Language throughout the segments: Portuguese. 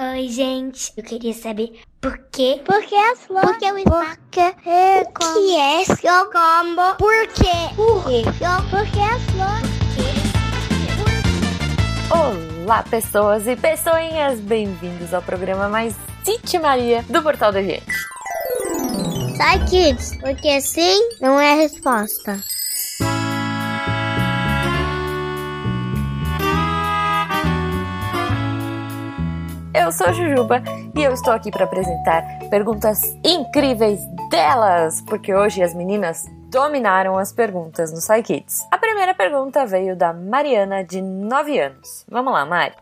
Oi, gente. Eu queria saber por quê? Por que as flores? Por que o é o que é seu combo? Por quê? Por quê? Por que as flores? Olá, pessoas e pessoinhas! Bem-vindos ao programa mais City Maria do Portal da Gente. Sai, kids, porque sim não é a resposta. Eu sou Jujuba e eu estou aqui para apresentar perguntas incríveis delas, porque hoje as meninas dominaram as perguntas no SciKids. A primeira pergunta veio da Mariana, de 9 anos. Vamos lá, Mari.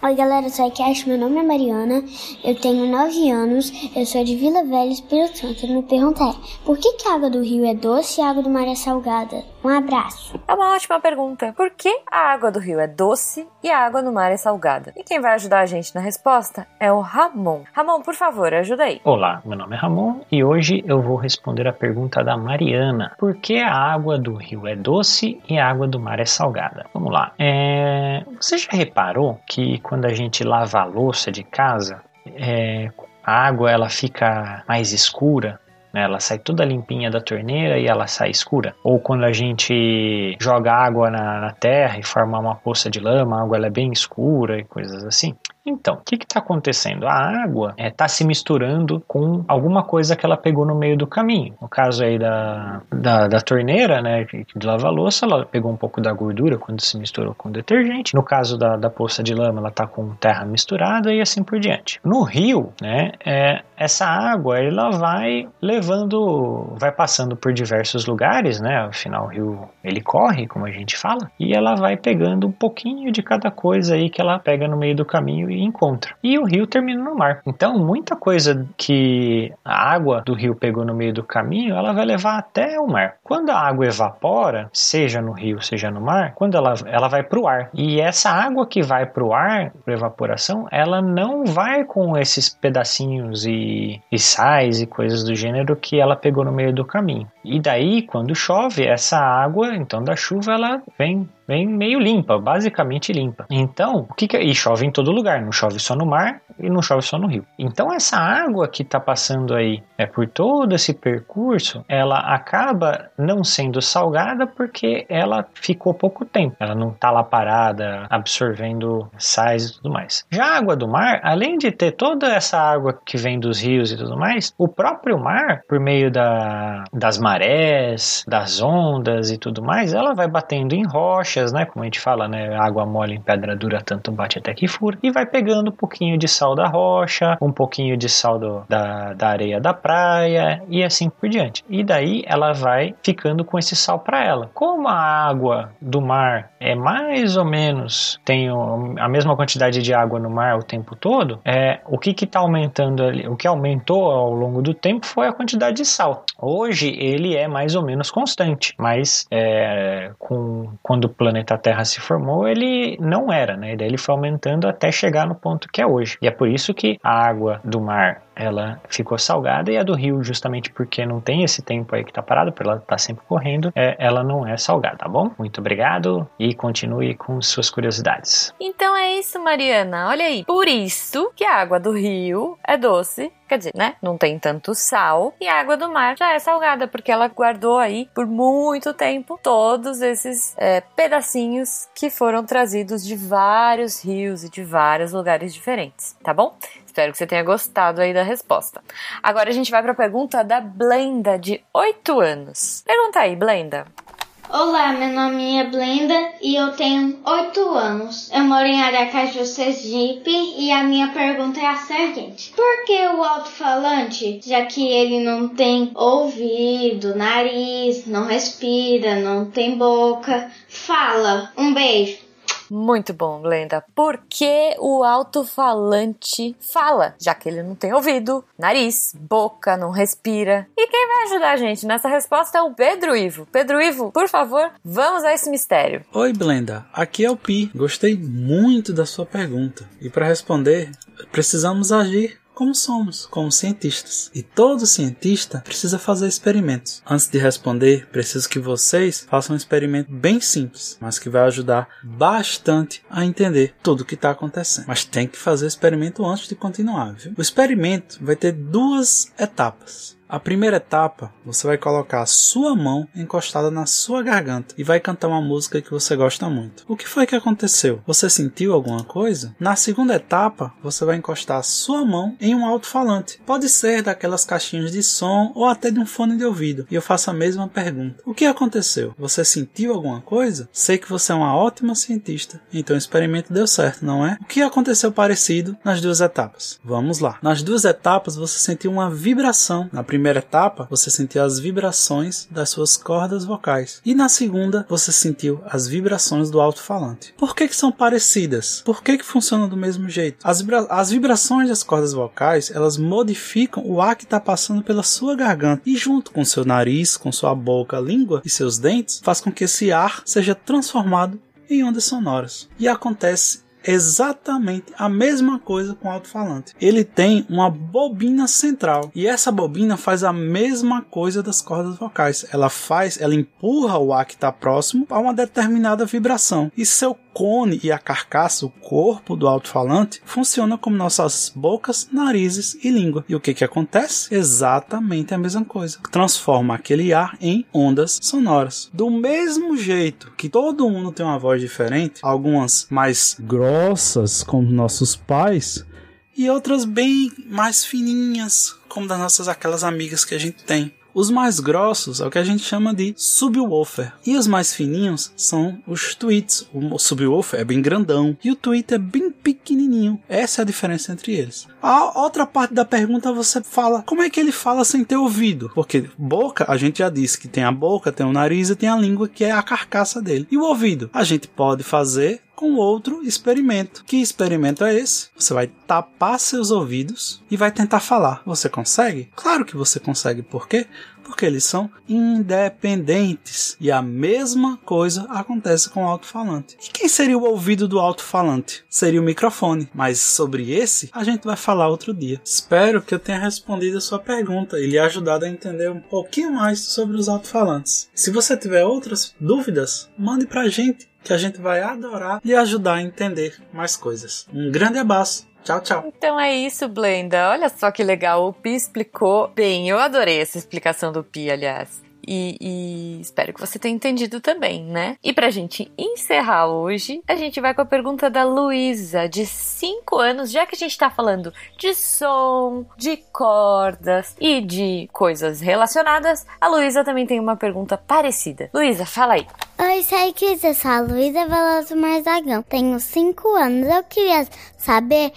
Oi galera, a Cash, meu nome é Mariana, eu tenho 9 anos, eu sou de Vila Velha, Espírito Santo. Me perguntei, por que, que a água do rio é doce e a água do mar é salgada? Um abraço. É uma ótima pergunta. Por que a água do rio é doce e a água do mar é salgada? E quem vai ajudar a gente na resposta é o Ramon. Ramon, por favor, ajuda aí. Olá, meu nome é Ramon e hoje eu vou responder a pergunta da Mariana. Por que a água do rio é doce e a água do mar é salgada? Vamos lá. É... Você já reparou que quando a gente lava a louça de casa, é... a água ela fica mais escura? Ela sai toda limpinha da torneira e ela sai escura. Ou quando a gente joga água na, na terra e forma uma poça de lama, a água é bem escura e coisas assim. Então, o que está acontecendo? A água está é, tá se misturando com alguma coisa que ela pegou no meio do caminho. No caso aí da, da, da torneira, né, de lavar louça, ela pegou um pouco da gordura quando se misturou com detergente. No caso da, da poça de lama, ela está com terra misturada e assim por diante. No rio, né, é, essa água ela vai levando, vai passando por diversos lugares, né? Afinal, o rio ele corre, como a gente fala, e ela vai pegando um pouquinho de cada coisa aí que ela pega no meio do caminho encontra. E o rio termina no mar. Então, muita coisa que a água do rio pegou no meio do caminho, ela vai levar até o mar. Quando a água evapora, seja no rio, seja no mar, quando ela, ela vai para o ar. E essa água que vai para o ar, por evaporação, ela não vai com esses pedacinhos e, e sais e coisas do gênero que ela pegou no meio do caminho. E daí, quando chove, essa água, então da chuva, ela vem vem meio limpa, basicamente limpa. Então, o que, que é? e chove em todo lugar, não chove só no mar e não chove só no rio. Então, essa água que está passando aí é por todo esse percurso, ela acaba não sendo salgada porque ela ficou pouco tempo. Ela não está lá parada absorvendo sais e tudo mais. Já a água do mar, além de ter toda essa água que vem dos rios e tudo mais, o próprio mar, por meio da, das marés, das ondas e tudo mais, ela vai batendo em rochas né? Como a gente fala, né? Água mole em pedra dura, tanto bate até que fura. E vai pegando um pouquinho de sal da rocha, um pouquinho de sal do, da, da areia da praia e assim por diante. E daí ela vai ficando com esse sal para ela. Como a água do mar é mais ou menos tem a mesma quantidade de água no mar o tempo todo, é o que está aumentando ali, o que aumentou ao longo do tempo foi a quantidade de sal. Hoje ele é mais ou menos constante, mas é, com quando o planeta Terra se formou, ele não era, né? Daí ele foi aumentando até chegar no ponto que é hoje. E por isso que a água do mar ela ficou salgada e a do rio, justamente porque não tem esse tempo aí que tá parado, por ela tá sempre correndo, é, ela não é salgada, tá bom? Muito obrigado e continue com suas curiosidades. Então é isso, Mariana. Olha aí. Por isso que a água do rio é doce Quer dizer, né? Não tem tanto sal. E a água do mar já é salgada, porque ela guardou aí por muito tempo todos esses é, pedacinhos que foram trazidos de vários rios e de vários lugares diferentes, tá bom? Espero que você tenha gostado aí da resposta. Agora a gente vai para a pergunta da Blenda, de 8 anos. Pergunta aí, Blenda. Olá, meu nome é Blenda e eu tenho 8 anos. Eu moro em Aracaju, Sergipe e a minha pergunta é a seguinte: Por que o alto-falante, já que ele não tem ouvido, nariz, não respira, não tem boca, fala? Um beijo. Muito bom, Glenda. Por que o alto-falante fala? Já que ele não tem ouvido, nariz, boca, não respira. E quem vai ajudar a gente nessa resposta é o Pedro Ivo. Pedro Ivo, por favor, vamos a esse mistério. Oi, Blenda. Aqui é o Pi. Gostei muito da sua pergunta. E para responder, precisamos agir como somos, como cientistas. E todo cientista precisa fazer experimentos. Antes de responder, preciso que vocês façam um experimento bem simples, mas que vai ajudar bastante a entender tudo o que está acontecendo. Mas tem que fazer o experimento antes de continuar, viu? O experimento vai ter duas etapas. A primeira etapa, você vai colocar a sua mão encostada na sua garganta e vai cantar uma música que você gosta muito. O que foi que aconteceu? Você sentiu alguma coisa? Na segunda etapa, você vai encostar a sua mão em um alto-falante. Pode ser daquelas caixinhas de som ou até de um fone de ouvido. E eu faço a mesma pergunta. O que aconteceu? Você sentiu alguma coisa? Sei que você é uma ótima cientista, então o experimento deu certo, não é? O que aconteceu parecido nas duas etapas? Vamos lá. Nas duas etapas, você sentiu uma vibração. Na primeira primeira etapa, você sentiu as vibrações das suas cordas vocais. E na segunda, você sentiu as vibrações do alto-falante. Por que, que são parecidas? Por que, que funcionam do mesmo jeito? As, vibra as vibrações das cordas vocais, elas modificam o ar que está passando pela sua garganta. E junto com seu nariz, com sua boca, língua e seus dentes, faz com que esse ar seja transformado em ondas sonoras. E acontece exatamente a mesma coisa com o alto-falante. Ele tem uma bobina central e essa bobina faz a mesma coisa das cordas vocais. Ela faz, ela empurra o ar que está próximo a uma determinada vibração e seu cone e a carcaça, o corpo do alto-falante, funciona como nossas bocas, narizes e língua. E o que que acontece? Exatamente a mesma coisa. Transforma aquele ar em ondas sonoras. Do mesmo jeito que todo mundo tem uma voz diferente, algumas mais grossas, como nossos pais, e outras bem mais fininhas, como das nossas aquelas amigas que a gente tem. Os mais grossos é o que a gente chama de subwoofer. E os mais fininhos são os tweets. O subwoofer é bem grandão e o tweet é bem pequenininho. Essa é a diferença entre eles. A outra parte da pergunta você fala, como é que ele fala sem ter ouvido? Porque boca, a gente já disse que tem a boca, tem o nariz e tem a língua que é a carcaça dele. E o ouvido? A gente pode fazer com outro experimento. Que experimento é esse? Você vai tapar seus ouvidos e vai tentar falar. Você consegue? Claro que você consegue. Por quê? Porque eles são independentes. E a mesma coisa acontece com o alto-falante. E quem seria o ouvido do alto-falante? Seria o microfone. Mas sobre esse a gente vai falar outro dia. Espero que eu tenha respondido a sua pergunta e lhe ajudado a entender um pouquinho mais sobre os alto-falantes. Se você tiver outras dúvidas, mande pra gente que a gente vai adorar e ajudar a entender mais coisas. Um grande abraço. Tchau, tchau. Então é isso, Blenda. Olha só que legal. O Pi explicou bem. Eu adorei essa explicação do Pi, aliás. E, e, espero que você tenha entendido também, né? E pra gente encerrar hoje, a gente vai com a pergunta da Luísa, de 5 anos, já que a gente tá falando de som, de cordas e de coisas relacionadas, a Luísa também tem uma pergunta parecida. Luísa, fala aí. Oi, sei que eu sou a Luísa Veloso Marzagão. Tenho 5 anos. Eu queria saber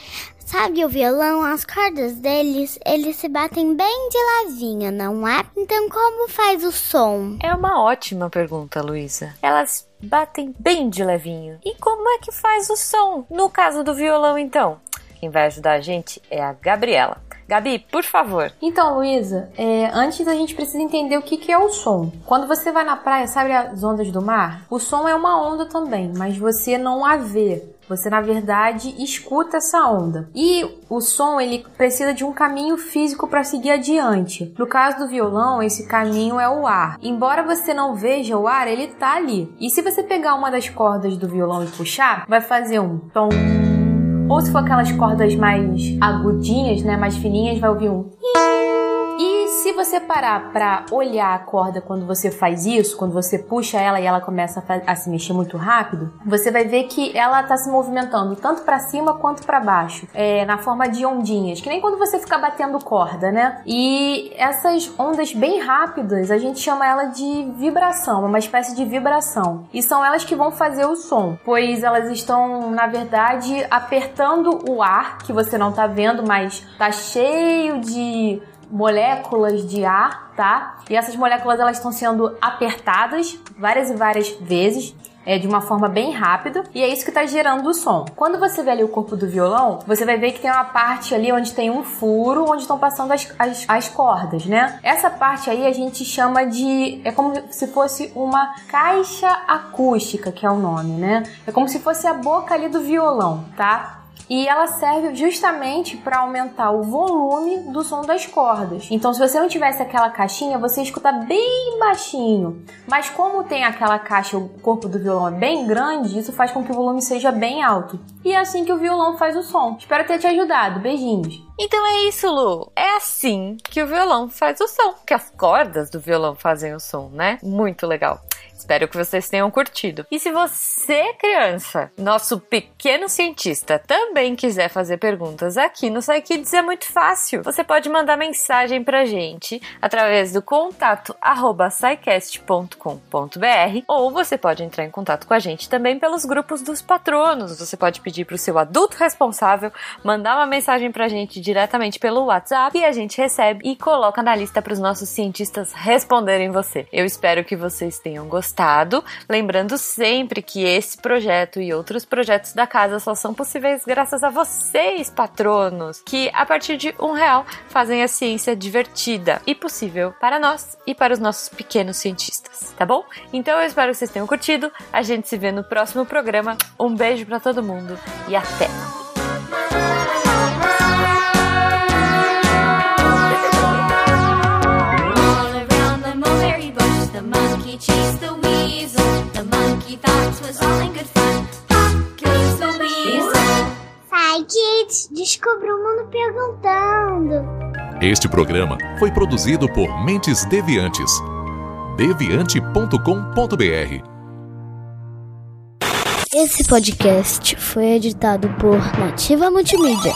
Sabe o violão, as cordas deles, eles se batem bem de levinho, não é? Então como faz o som? É uma ótima pergunta, Luísa. Elas batem bem de levinho. E como é que faz o som? No caso do violão, então? Quem vai ajudar a gente é a Gabriela. Gabi, por favor. Então, Luísa, é, antes a gente precisa entender o que, que é o som. Quando você vai na praia, sabe as ondas do mar? O som é uma onda também, mas você não a vê. Você na verdade escuta essa onda. E o som ele precisa de um caminho físico para seguir adiante. No caso do violão, esse caminho é o ar. Embora você não veja o ar, ele tá ali. E se você pegar uma das cordas do violão e puxar, vai fazer um tom. Ou se for aquelas cordas mais agudinhas, né, mais fininhas, vai ouvir um se você parar para olhar a corda quando você faz isso, quando você puxa ela e ela começa a, a se mexer muito rápido, você vai ver que ela tá se movimentando tanto para cima quanto para baixo, é, na forma de ondinhas, que nem quando você fica batendo corda, né? E essas ondas bem rápidas, a gente chama ela de vibração, uma espécie de vibração. E são elas que vão fazer o som, pois elas estão, na verdade, apertando o ar que você não tá vendo, mas tá cheio de moléculas de ar, tá? E essas moléculas elas estão sendo apertadas várias e várias vezes. É de uma forma bem rápida e é isso que está gerando o som. Quando você vê ali o corpo do violão, você vai ver que tem uma parte ali onde tem um furo, onde estão passando as, as, as cordas, né? Essa parte aí a gente chama de. É como se fosse uma caixa acústica, que é o nome, né? É como se fosse a boca ali do violão, tá? E ela serve justamente para aumentar o volume do som das cordas. Então, se você não tivesse aquela caixinha, você escuta bem baixinho. Mas como tem aquela caixa, o corpo do violão é bem grande, isso faz com que o volume seja bem alto. E é assim que o violão faz o som. Espero ter te ajudado. Beijinhos. Então é isso, Lu. É assim que o violão faz o som, que as cordas do violão fazem o som, né? Muito legal. Espero que vocês tenham curtido. E se você, criança, nosso pequeno cientista, também quiser fazer perguntas aqui no SciKids, é muito fácil. Você pode mandar mensagem pra gente através do contato arroba ou você pode entrar em contato com a gente também pelos grupos dos patronos. Você pode pedir pro seu adulto responsável mandar uma mensagem pra gente diretamente pelo WhatsApp e a gente recebe e coloca na lista para os nossos cientistas responderem você. Eu espero que vocês tenham gostado gostado. Lembrando sempre que esse projeto e outros projetos da casa só são possíveis graças a vocês, patronos, que a partir de um real fazem a ciência divertida e possível para nós e para os nossos pequenos cientistas, tá bom? Então eu espero que vocês tenham curtido. A gente se vê no próximo programa. Um beijo para todo mundo e até! Sai, Kids, descubra o mundo perguntando. Este programa foi produzido por Mentes Deviantes. deviante.com.br. Esse podcast foi editado por Nativa Multimídia.